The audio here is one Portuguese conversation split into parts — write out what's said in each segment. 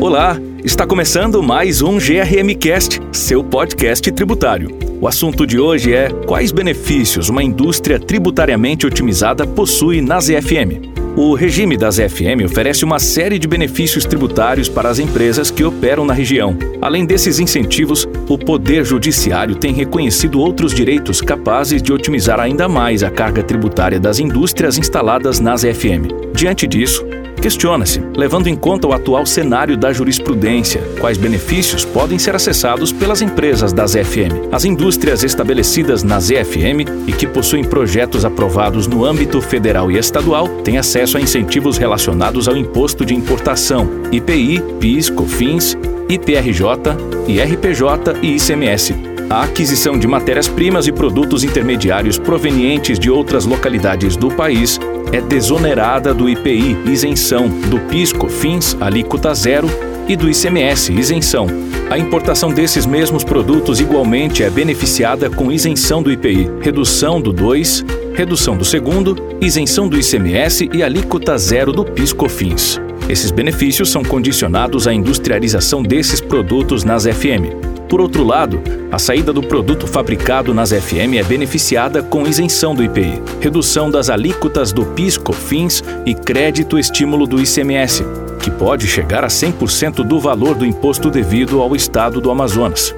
Olá, está começando mais um GRM Cast, seu podcast tributário. O assunto de hoje é quais benefícios uma indústria tributariamente otimizada possui nas EFM. O regime das EFM oferece uma série de benefícios tributários para as empresas que operam na região. Além desses incentivos, o Poder Judiciário tem reconhecido outros direitos capazes de otimizar ainda mais a carga tributária das indústrias instaladas nas EFM. Diante disso, Questiona-se, levando em conta o atual cenário da jurisprudência, quais benefícios podem ser acessados pelas empresas das EFM. As indústrias estabelecidas nas EFM e que possuem projetos aprovados no âmbito federal e estadual têm acesso a incentivos relacionados ao imposto de importação, IPI, PIS, COFINS, IPRJ, IRPJ e ICMS a aquisição de matérias-primas e produtos intermediários provenientes de outras localidades do país é desonerada do IPI, isenção, do PISCO, FINS, alíquota zero, e do ICMS, isenção. A importação desses mesmos produtos igualmente é beneficiada com isenção do IPI, redução do 2, redução do segundo, isenção do ICMS e alíquota zero do PIS/COFINS. Esses benefícios são condicionados à industrialização desses produtos nas FM. Por outro lado, a saída do produto fabricado nas FM é beneficiada com isenção do IPI, redução das alíquotas do PIS, COFINS e crédito estímulo do ICMS, que pode chegar a 100% do valor do imposto devido ao estado do Amazonas.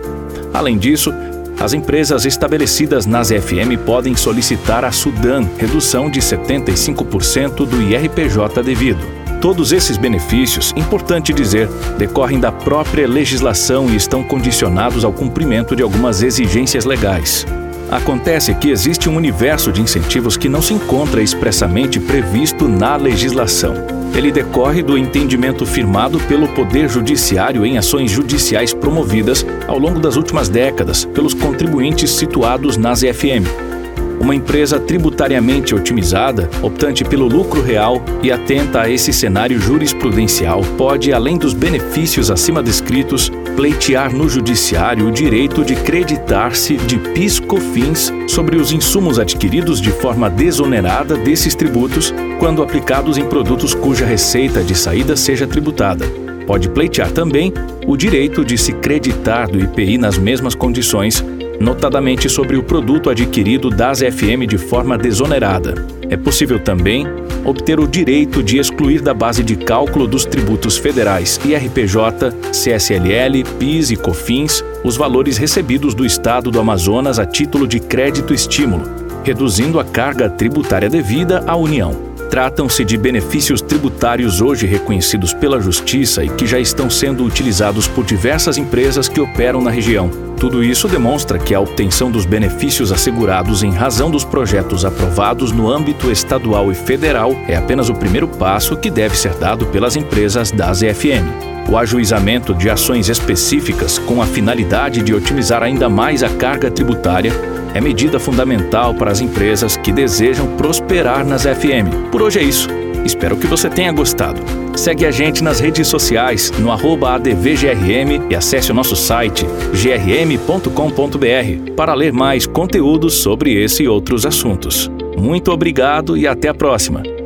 Além disso, as empresas estabelecidas nas FM podem solicitar à Sudan redução de 75% do IRPJ devido. Todos esses benefícios, importante dizer, decorrem da própria legislação e estão condicionados ao cumprimento de algumas exigências legais. Acontece que existe um universo de incentivos que não se encontra expressamente previsto na legislação. Ele decorre do entendimento firmado pelo Poder Judiciário em ações judiciais promovidas ao longo das últimas décadas pelos contribuintes situados nas FM, uma empresa tributariamente otimizada, optante pelo lucro real e atenta a esse cenário jurisprudencial, pode, além dos benefícios acima descritos, pleitear no judiciário o direito de creditar-se de PIS/COFINS sobre os insumos adquiridos de forma desonerada desses tributos quando aplicados em produtos cuja receita de saída seja tributada. Pode pleitear também o direito de se creditar do IPI nas mesmas condições notadamente sobre o produto adquirido das FM de forma desonerada. É possível também obter o direito de excluir da base de cálculo dos tributos federais IRPJ, CSLL, PIS e COFINS os valores recebidos do Estado do Amazonas a título de crédito-estímulo, reduzindo a carga tributária devida à União. Tratam-se de benefícios tributários hoje reconhecidos pela Justiça e que já estão sendo utilizados por diversas empresas que operam na região. Tudo isso demonstra que a obtenção dos benefícios assegurados em razão dos projetos aprovados no âmbito estadual e federal é apenas o primeiro passo que deve ser dado pelas empresas das EFM. O ajuizamento de ações específicas com a finalidade de otimizar ainda mais a carga tributária é medida fundamental para as empresas que desejam prosperar nas FM. Por hoje é isso. Espero que você tenha gostado. Segue a gente nas redes sociais no ADVGRM e acesse o nosso site grm.com.br para ler mais conteúdos sobre esse e outros assuntos. Muito obrigado e até a próxima!